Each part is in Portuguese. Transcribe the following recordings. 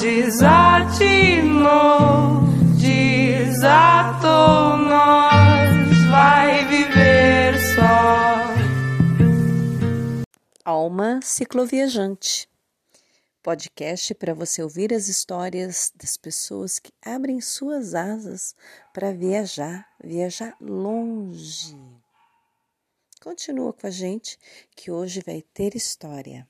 desatinou, desatou nós, vai viver só. Alma Cicloviajante podcast para você ouvir as histórias das pessoas que abrem suas asas para viajar, viajar longe. Continua com a gente que hoje vai ter história.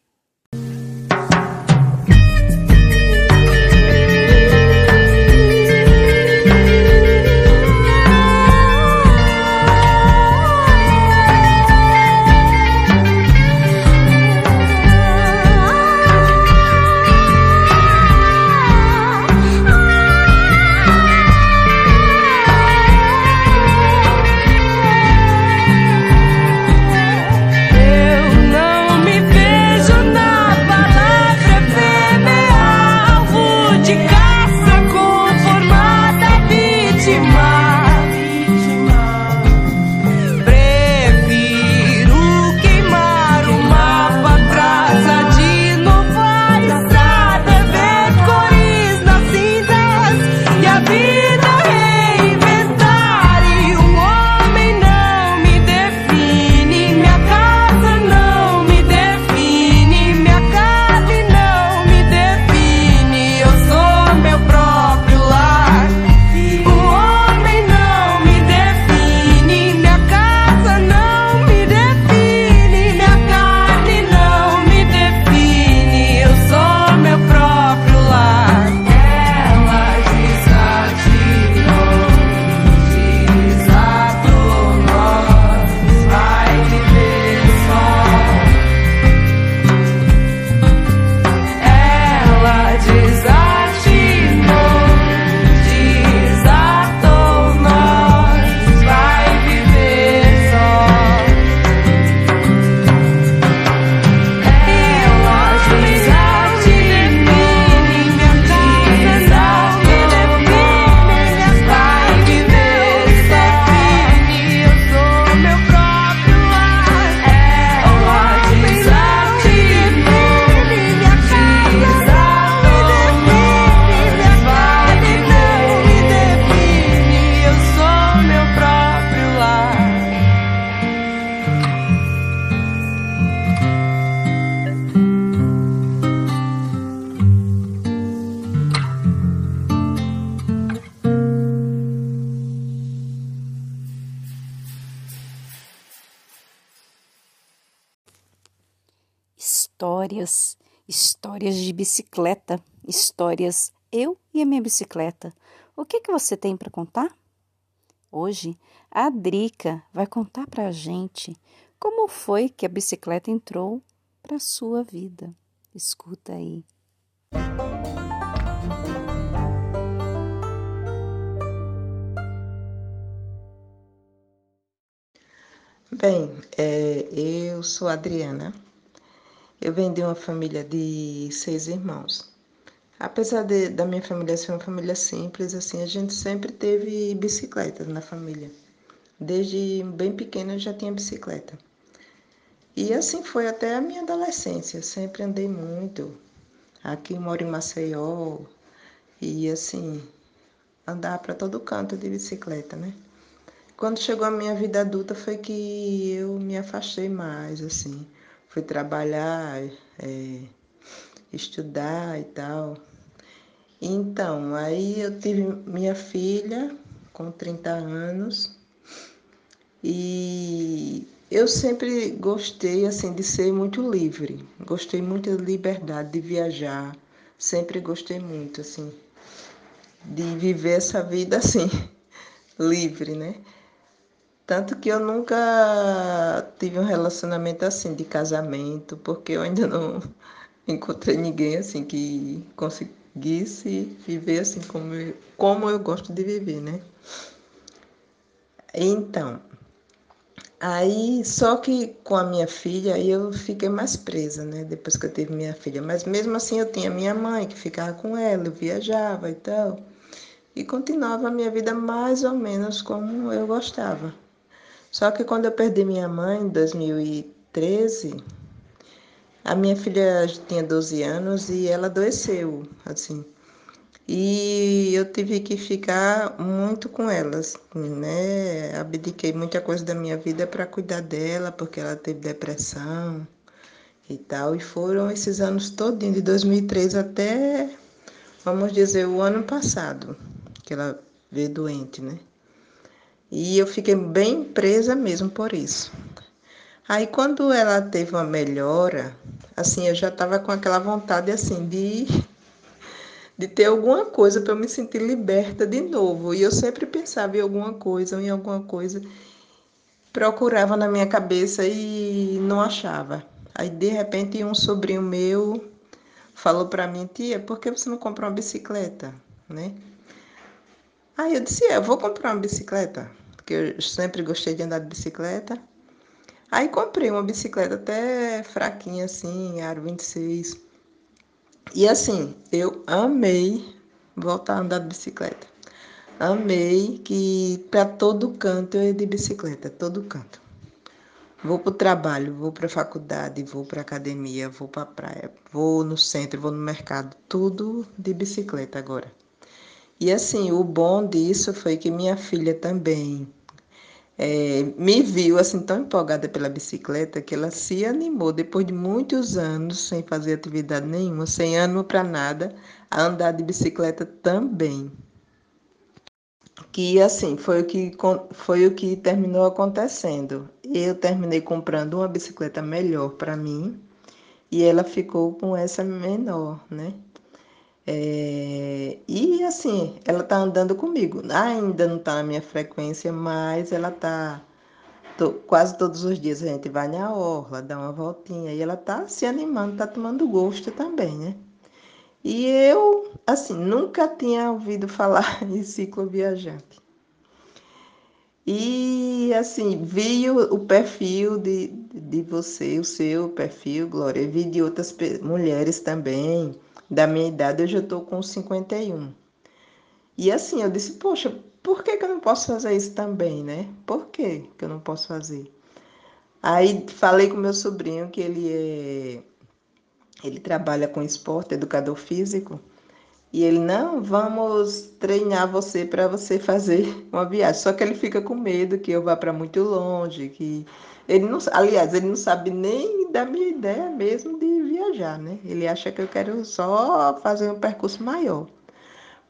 histórias, histórias de bicicleta, histórias eu e a minha bicicleta. O que que você tem para contar? Hoje a Drica vai contar para a gente como foi que a bicicleta entrou para sua vida. Escuta aí. Bem, é, eu sou Adriana eu venho de uma família de seis irmãos. Apesar de, da minha família ser uma família simples, assim, a gente sempre teve bicicletas na família. Desde bem pequena eu já tinha bicicleta. E assim foi até a minha adolescência. Sempre andei muito. Aqui moro em Maceió e assim andar para todo canto de bicicleta, né? Quando chegou a minha vida adulta foi que eu me afastei mais, assim. Fui trabalhar, é, estudar e tal. Então, aí eu tive minha filha com 30 anos e eu sempre gostei assim de ser muito livre. Gostei muito da liberdade de viajar. Sempre gostei muito assim de viver essa vida assim livre, né? Tanto que eu nunca tive um relacionamento assim de casamento, porque eu ainda não encontrei ninguém assim que conseguisse viver assim como eu, como eu gosto de viver, né? Então, aí só que com a minha filha eu fiquei mais presa, né? Depois que eu tive minha filha, mas mesmo assim eu tinha minha mãe que ficava com ela, eu viajava e tal. E continuava a minha vida mais ou menos como eu gostava. Só que quando eu perdi minha mãe em 2013, a minha filha tinha 12 anos e ela adoeceu, assim. E eu tive que ficar muito com elas, né? Abdiquei muita coisa da minha vida para cuidar dela, porque ela teve depressão e tal. E foram esses anos todinhos, de 2013 até, vamos dizer, o ano passado, que ela veio doente, né? E eu fiquei bem presa mesmo por isso. Aí quando ela teve uma melhora, assim, eu já estava com aquela vontade assim de de ter alguma coisa para eu me sentir liberta de novo. E eu sempre pensava em alguma coisa, em alguma coisa, procurava na minha cabeça e não achava. Aí de repente um sobrinho meu falou para mim, tia, por que você não compra uma bicicleta, né? Aí eu disse, é, eu vou comprar uma bicicleta, porque eu sempre gostei de andar de bicicleta. Aí comprei uma bicicleta até fraquinha assim, aro 26. E assim, eu amei voltar a andar de bicicleta. Amei que para todo canto eu ia de bicicleta, todo canto. Vou para o trabalho, vou para a faculdade, vou para a academia, vou para a praia, vou no centro, vou no mercado, tudo de bicicleta agora. E assim, o bom disso foi que minha filha também é, me viu assim tão empolgada pela bicicleta que ela se animou depois de muitos anos sem fazer atividade nenhuma, sem ânimo para nada, a andar de bicicleta também. Que assim foi o que foi o que terminou acontecendo. Eu terminei comprando uma bicicleta melhor para mim e ela ficou com essa menor, né? É, e assim, ela tá andando comigo. Ainda não tá na minha frequência, mas ela tá to, quase todos os dias a gente vai na orla, dá uma voltinha e ela tá se animando, tá tomando gosto também, né? E eu, assim, nunca tinha ouvido falar em ciclo viajante. E assim, vi o, o perfil de, de você, o seu perfil, Glória, vi de outras mulheres também da minha idade, eu já estou com 51. E assim, eu disse, poxa, por que, que eu não posso fazer isso também, né? Por que, que eu não posso fazer? Aí falei com meu sobrinho que ele é ele trabalha com esporte, educador físico, e ele não, vamos treinar você para você fazer uma viagem. Só que ele fica com medo que eu vá para muito longe, que ele não, aliás, ele não sabe nem da minha ideia mesmo de né? Ele acha que eu quero só fazer um percurso maior.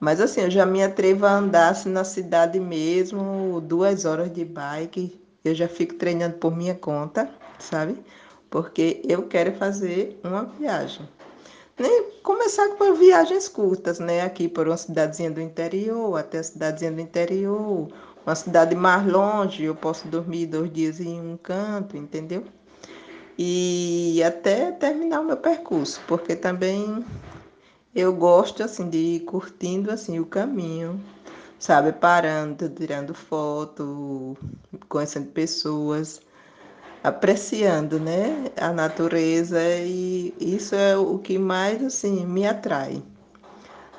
Mas assim, eu já me atrevo a andar assim, na cidade mesmo, duas horas de bike. Eu já fico treinando por minha conta, sabe? Porque eu quero fazer uma viagem. Nem começar com viagens curtas, né? Aqui por uma cidadezinha do interior, até a cidadezinha do interior, uma cidade mais longe, eu posso dormir dois dias em um canto, entendeu? E até terminar o meu percurso, porque também eu gosto assim de ir curtindo assim o caminho, sabe, parando, tirando foto, conhecendo pessoas, apreciando, né, a natureza e isso é o que mais assim me atrai.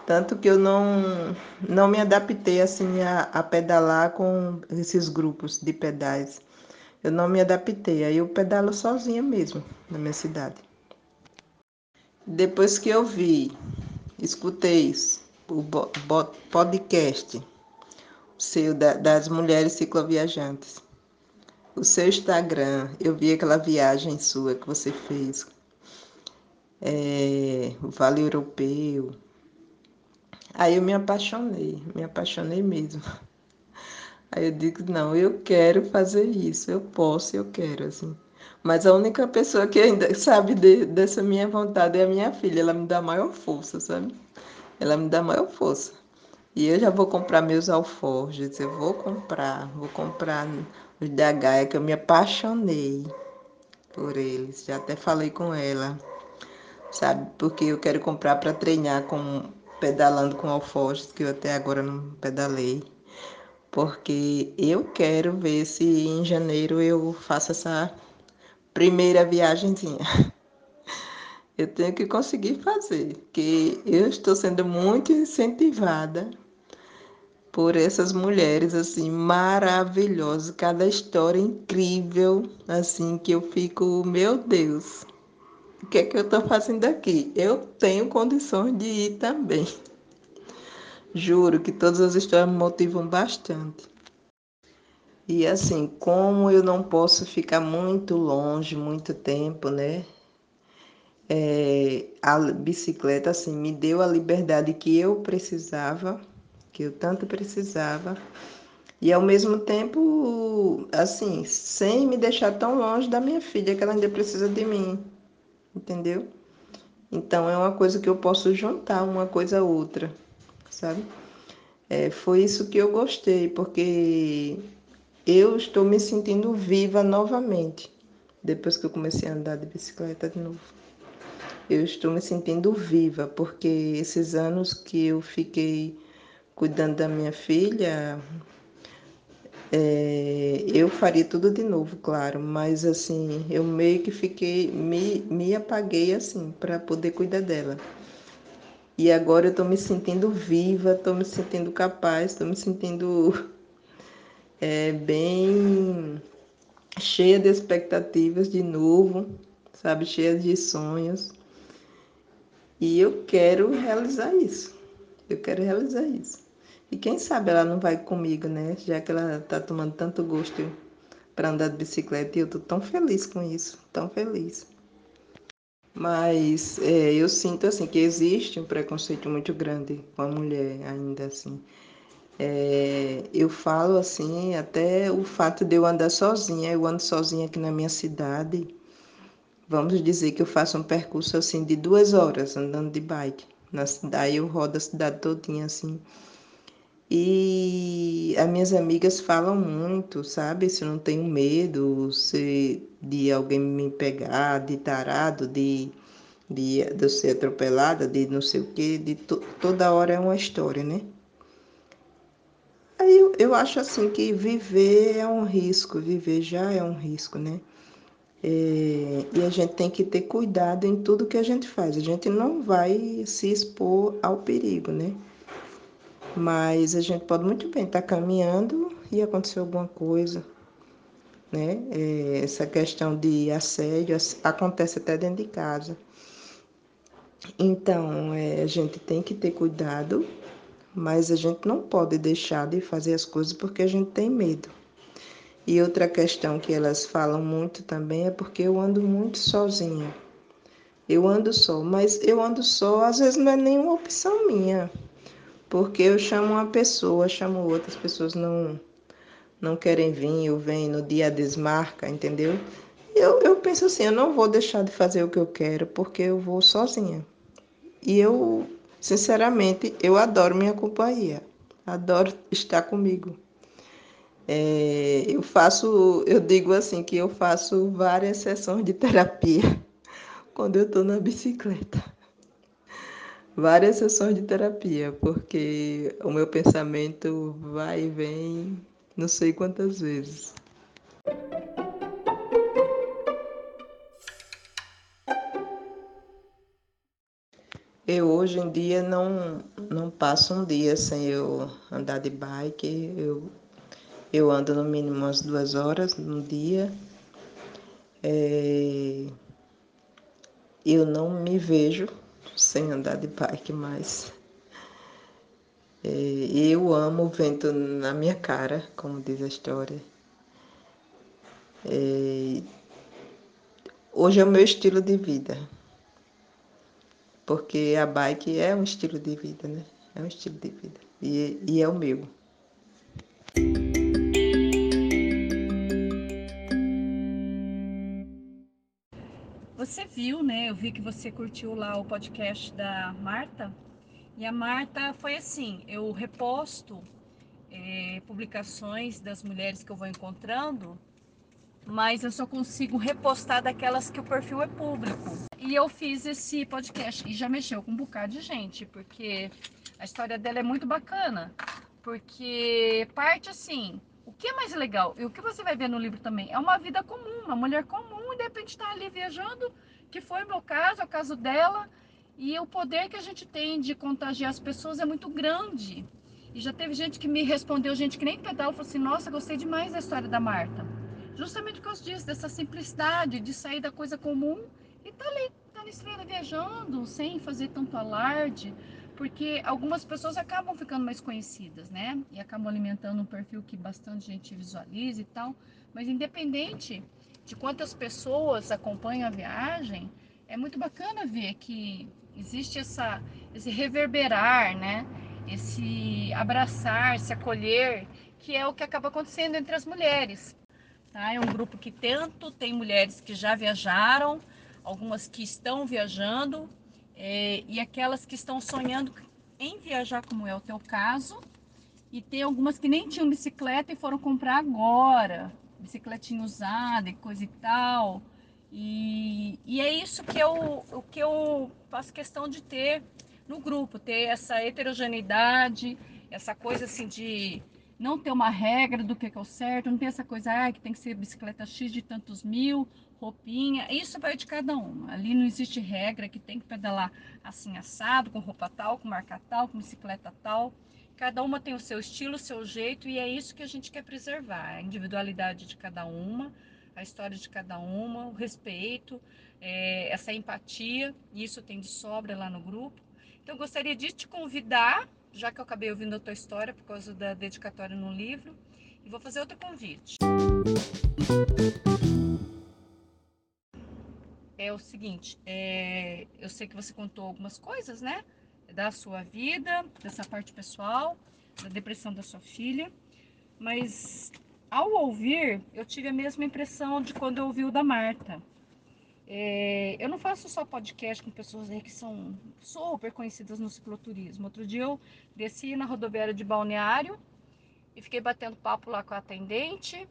Tanto que eu não, não me adaptei assim a, a pedalar com esses grupos de pedais. Eu não me adaptei, aí eu pedalo sozinha mesmo na minha cidade. Depois que eu vi, escutei o podcast seu das mulheres cicloviajantes, o seu Instagram, eu vi aquela viagem sua que você fez, é, o Vale Europeu, Aí eu me apaixonei, me apaixonei mesmo. Aí eu digo, não, eu quero fazer isso, eu posso, eu quero, assim. Mas a única pessoa que ainda sabe de, dessa minha vontade é a minha filha, ela me dá maior força, sabe? Ela me dá maior força. E eu já vou comprar meus alforjes, eu vou comprar, vou comprar os da Gaia, que eu me apaixonei por eles. Já até falei com ela, sabe? Porque eu quero comprar para treinar com pedalando com alforjes, que eu até agora não pedalei, porque eu quero ver se em janeiro eu faço essa primeira viagemzinha. Eu tenho que conseguir fazer, porque eu estou sendo muito incentivada por essas mulheres assim maravilhosas, cada história incrível, assim que eu fico, meu Deus, o que é que eu estou fazendo aqui? Eu tenho condições de ir também. Juro que todas as histórias me motivam bastante. E assim, como eu não posso ficar muito longe, muito tempo, né? É, a bicicleta assim me deu a liberdade que eu precisava, que eu tanto precisava, e ao mesmo tempo, assim, sem me deixar tão longe da minha filha, que ela ainda precisa de mim entendeu? Então é uma coisa que eu posso juntar uma coisa a outra, sabe? É, foi isso que eu gostei, porque eu estou me sentindo viva novamente, depois que eu comecei a andar de bicicleta de novo. Eu estou me sentindo viva, porque esses anos que eu fiquei cuidando da minha filha, é, eu faria tudo de novo, claro, mas assim, eu meio que fiquei, me, me apaguei assim, para poder cuidar dela. E agora eu estou me sentindo viva, estou me sentindo capaz, estou me sentindo é, bem cheia de expectativas de novo, sabe, cheia de sonhos. E eu quero realizar isso. Eu quero realizar isso. E quem sabe ela não vai comigo, né? Já que ela tá tomando tanto gosto para andar de bicicleta e eu tô tão feliz com isso, tão feliz. Mas é, eu sinto assim que existe um preconceito muito grande com a mulher ainda assim. É, eu falo assim, até o fato de eu andar sozinha, eu ando sozinha aqui na minha cidade. Vamos dizer que eu faço um percurso assim de duas horas andando de bike. Na cidade eu rodo a cidade todinha assim. E as minhas amigas falam muito, sabe? Se eu não tenho medo se, de alguém me pegar, de tarado, de, de, de eu ser atropelada, de não sei o quê, de to, toda hora é uma história, né? Aí eu, eu acho assim que viver é um risco, viver já é um risco, né? É, e a gente tem que ter cuidado em tudo que a gente faz. A gente não vai se expor ao perigo, né? Mas a gente pode muito bem estar caminhando e acontecer alguma coisa, né? É, essa questão de assédio acontece até dentro de casa. Então, é, a gente tem que ter cuidado, mas a gente não pode deixar de fazer as coisas porque a gente tem medo. E outra questão que elas falam muito também é porque eu ando muito sozinha. Eu ando só, mas eu ando só, às vezes não é nenhuma opção minha porque eu chamo uma pessoa, chamo outras pessoas não não querem vir, eu venho no dia desmarca, entendeu? Eu, eu penso assim, eu não vou deixar de fazer o que eu quero porque eu vou sozinha. E eu, sinceramente, eu adoro minha companhia, adoro estar comigo. É, eu faço, eu digo assim que eu faço várias sessões de terapia quando eu estou na bicicleta várias sessões de terapia, porque o meu pensamento vai e vem não sei quantas vezes. eu hoje em dia não, não passo um dia sem eu andar de bike. Eu, eu ando no mínimo umas duas horas no dia. É, eu não me vejo sem andar de bike mais. Eu amo o vento na minha cara, como diz a história. Hoje é o meu estilo de vida. Porque a bike é um estilo de vida, né? É um estilo de vida. E, e é o meu. Você viu, né? Eu vi que você curtiu lá o podcast da Marta. E a Marta foi assim: eu reposto é, publicações das mulheres que eu vou encontrando, mas eu só consigo repostar daquelas que o perfil é público. E eu fiz esse podcast e já mexeu com um bocado de gente, porque a história dela é muito bacana. Porque parte assim, o que é mais legal? E o que você vai ver no livro também? É uma vida comum, uma mulher comum, e de repente está ali viajando, que foi o meu caso, é o caso dela. E o poder que a gente tem de contagiar as pessoas é muito grande. E já teve gente que me respondeu, gente que nem pedal, falou assim: Nossa, gostei demais da história da Marta. Justamente por causa disso, dessa simplicidade de sair da coisa comum e tá ali, tá na estrada viajando, sem fazer tanto alarde porque algumas pessoas acabam ficando mais conhecidas, né? E acabam alimentando um perfil que bastante gente visualiza e tal. Mas independente de quantas pessoas acompanham a viagem, é muito bacana ver que existe essa, esse reverberar, né? Esse abraçar, se acolher, que é o que acaba acontecendo entre as mulheres. Tá? É um grupo que tanto tem mulheres que já viajaram, algumas que estão viajando, é, e aquelas que estão sonhando em viajar, como é o teu caso, e tem algumas que nem tinham bicicleta e foram comprar agora, bicicletinha usada e coisa e tal. E, e é isso que eu, o que eu faço questão de ter no grupo, ter essa heterogeneidade, essa coisa assim de não ter uma regra do que é o certo, não ter essa coisa ah, que tem que ser bicicleta X de tantos mil, roupinha, isso vai de cada uma. Ali não existe regra que tem que pedalar assim assado, com roupa tal, com marca tal, com bicicleta tal. Cada uma tem o seu estilo, o seu jeito e é isso que a gente quer preservar, a individualidade de cada uma, a história de cada uma, o respeito, é, essa empatia, isso tem de sobra lá no grupo. Então gostaria de te convidar, já que eu acabei ouvindo a tua história por causa da dedicatória no livro, e vou fazer outro convite é o seguinte: é, eu sei que você contou algumas coisas, né? Da sua vida, dessa parte pessoal, da depressão da sua filha, mas ao ouvir, eu tive a mesma impressão de quando eu ouvi o da Marta. É, eu não faço só podcast com pessoas que são super conhecidas no cicloturismo. Outro dia eu desci na rodoviária de Balneário e fiquei batendo papo lá com a atendente.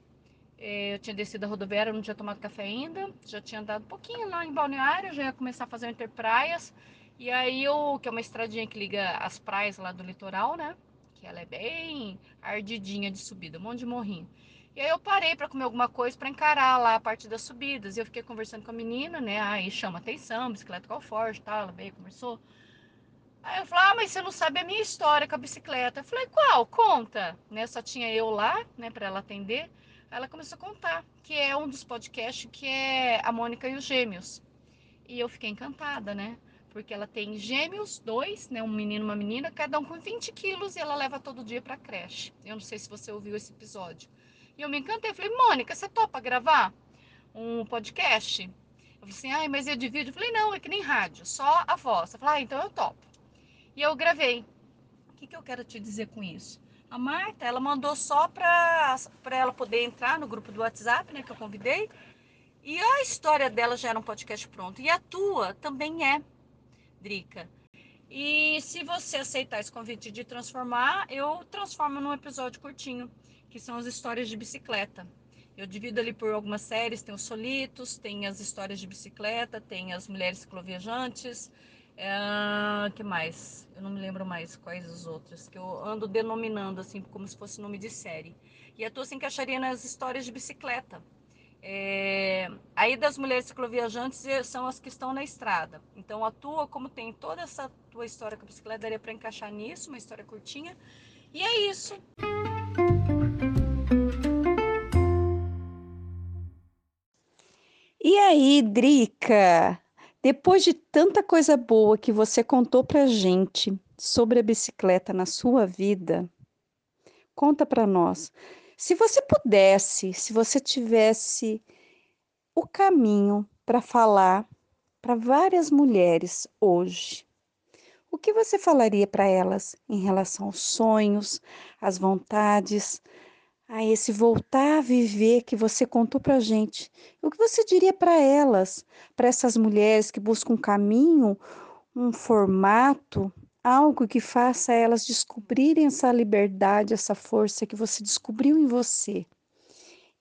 É, eu tinha descido a rodoviária, não tinha tomado café ainda, já tinha andado um pouquinho lá em Balneário, já ia começar a fazer o Interpraias. E aí, eu, que é uma estradinha que liga as praias lá do litoral, né? Que ela é bem ardidinha de subida, um monte de morrinho. E aí eu parei para comer alguma coisa para encarar lá a parte das subidas. E eu fiquei conversando com a menina, né? Aí chama atenção, bicicleta qual forte, tal. Ela veio, conversou. Aí eu falei, ah, mas você não sabe a minha história com a bicicleta. Eu falei, qual? Conta. Né? Só tinha eu lá, né, para ela atender ela começou a contar que é um dos podcasts que é a Mônica e os Gêmeos. E eu fiquei encantada, né? Porque ela tem gêmeos, dois, né? Um menino e uma menina, cada um com 20 quilos e ela leva todo dia pra creche. Eu não sei se você ouviu esse episódio. E eu me encantei. Falei, Mônica, você topa gravar um podcast? Eu falei assim, ai, mas é de vídeo? Eu falei, não, é que nem rádio, só a voz. Eu falei, ah, então eu topo. E eu gravei. O que, que eu quero te dizer com isso? A Marta, ela mandou só para ela poder entrar no grupo do WhatsApp, né, que eu convidei. E a história dela já era um podcast pronto. E a tua também é, Drica. E se você aceitar esse convite de transformar, eu transformo num episódio curtinho, que são as histórias de bicicleta. Eu divido ali por algumas séries, tem os solitos, tem as histórias de bicicleta, tem as mulheres cicloviajantes, é, que mais? Eu não me lembro mais quais as outras, que eu ando denominando assim, como se fosse nome de série. E a tua se encaixaria nas histórias de bicicleta. É, aí das mulheres cicloviajantes são as que estão na estrada. Então a tua, como tem toda essa tua história com a bicicleta, daria para encaixar nisso, uma história curtinha. E é isso. E aí, Drica? Depois de tanta coisa boa que você contou pra gente sobre a bicicleta na sua vida, conta para nós. Se você pudesse, se você tivesse o caminho para falar para várias mulheres hoje, o que você falaria para elas em relação aos sonhos, às vontades, a esse voltar a viver que você contou para gente? O que você diria para elas, para essas mulheres que buscam um caminho, um formato, algo que faça elas descobrirem essa liberdade, essa força que você descobriu em você.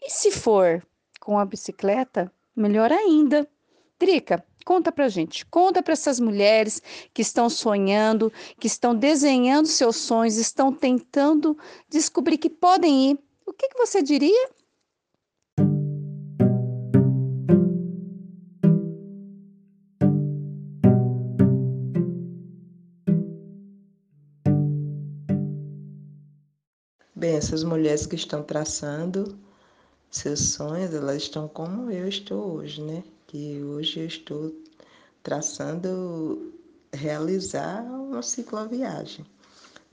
E se for com a bicicleta, melhor ainda. Drica, conta pra gente, conta para essas mulheres que estão sonhando, que estão desenhando seus sonhos, estão tentando descobrir que podem ir. O que, que você diria? Bem, essas mulheres que estão traçando seus sonhos, elas estão como eu estou hoje, né? Que hoje eu estou traçando realizar uma cicloviagem.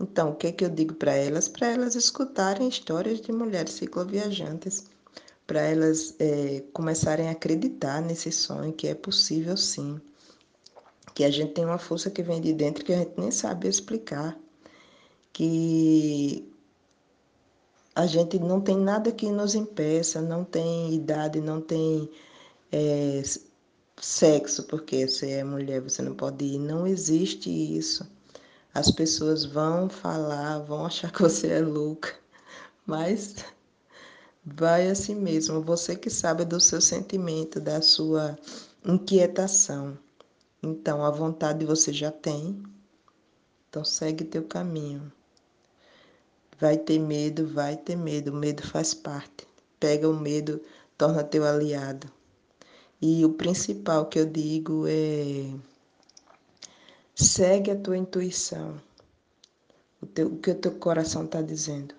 Então, o que, que eu digo para elas? Para elas escutarem histórias de mulheres cicloviajantes, para elas é, começarem a acreditar nesse sonho que é possível sim, que a gente tem uma força que vem de dentro que a gente nem sabe explicar, que a gente não tem nada que nos impeça, não tem idade, não tem é, sexo, porque você é mulher, você não pode ir. Não existe isso. As pessoas vão falar, vão achar que você é louca, mas vai assim mesmo. Você que sabe do seu sentimento, da sua inquietação. Então, a vontade você já tem. Então, segue teu caminho. Vai ter medo, vai ter medo. O medo faz parte. Pega o medo, torna teu aliado. E o principal que eu digo é segue a tua intuição. O, teu, o que o teu coração está dizendo.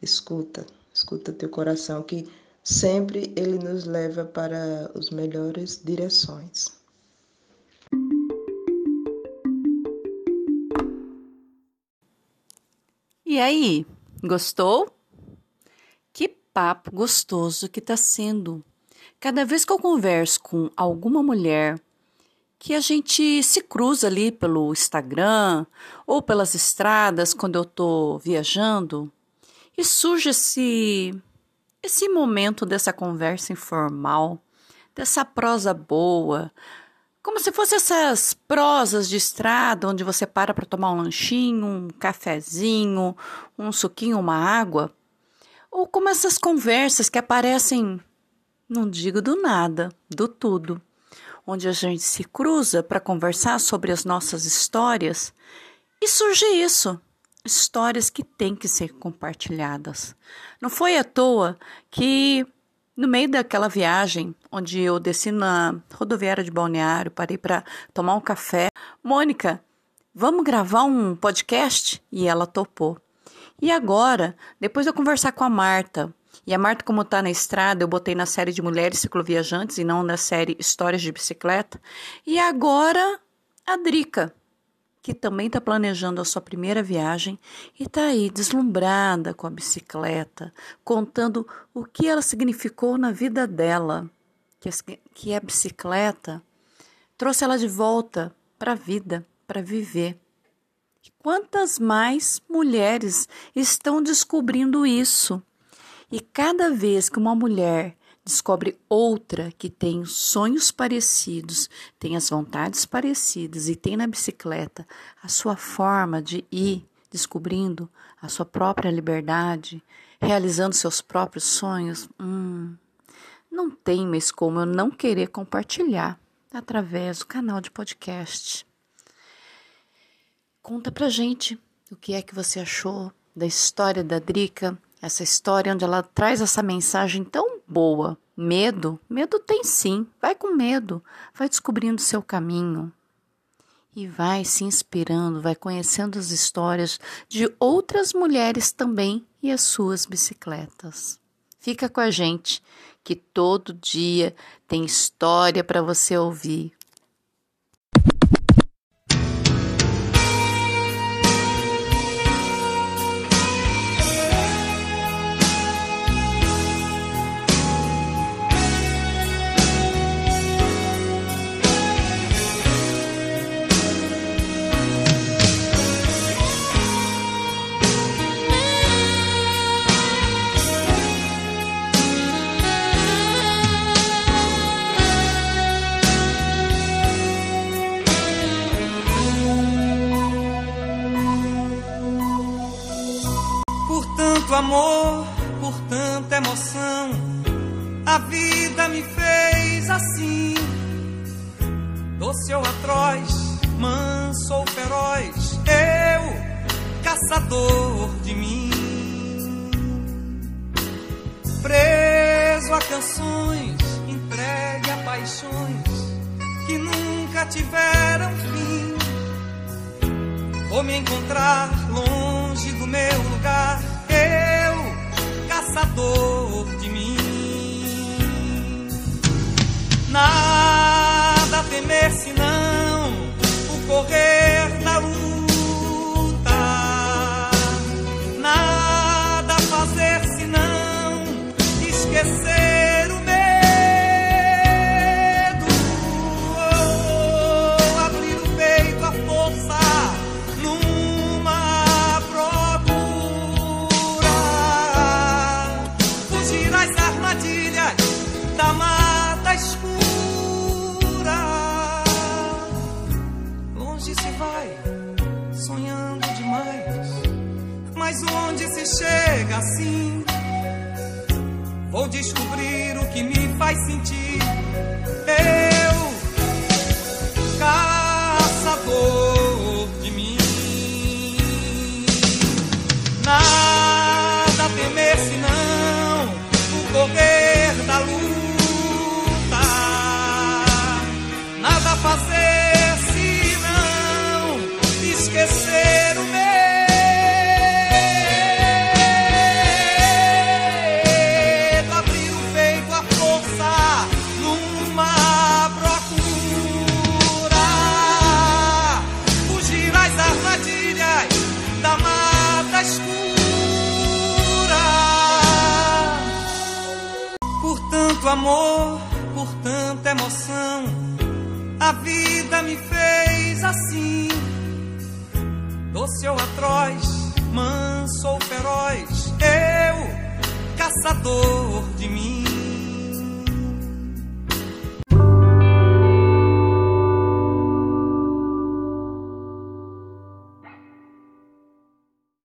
Escuta, escuta teu coração que sempre ele nos leva para as melhores direções. E aí, gostou? Que papo gostoso que está sendo. Cada vez que eu converso com alguma mulher que a gente se cruza ali pelo Instagram ou pelas estradas quando eu estou viajando e surge esse esse momento dessa conversa informal, dessa prosa boa, como se fosse essas prosas de estrada onde você para para tomar um lanchinho, um cafezinho, um suquinho, uma água. Ou como essas conversas que aparecem, não digo do nada, do tudo, onde a gente se cruza para conversar sobre as nossas histórias e surge isso, histórias que têm que ser compartilhadas. Não foi à toa que no meio daquela viagem, onde eu desci na rodoviária de Balneário, parei para tomar um café, Mônica, vamos gravar um podcast? E ela topou. E agora, depois de eu conversar com a Marta, e a Marta, como está na estrada, eu botei na série de mulheres cicloviajantes e não na série Histórias de Bicicleta. E agora, a Drica, que também está planejando a sua primeira viagem e está aí deslumbrada com a bicicleta, contando o que ela significou na vida dela, que, a bicicleta trouxe ela de volta para a vida, para viver. Quantas mais mulheres estão descobrindo isso? E cada vez que uma mulher descobre outra que tem sonhos parecidos, tem as vontades parecidas e tem na bicicleta a sua forma de ir descobrindo a sua própria liberdade, realizando seus próprios sonhos, hum, não tem mais como eu não querer compartilhar através do canal de podcast. Conta pra gente o que é que você achou da história da Drica, essa história onde ela traz essa mensagem tão boa. Medo, medo tem sim. Vai com medo, vai descobrindo seu caminho e vai se inspirando, vai conhecendo as histórias de outras mulheres também e as suas bicicletas. Fica com a gente, que todo dia tem história para você ouvir. amor.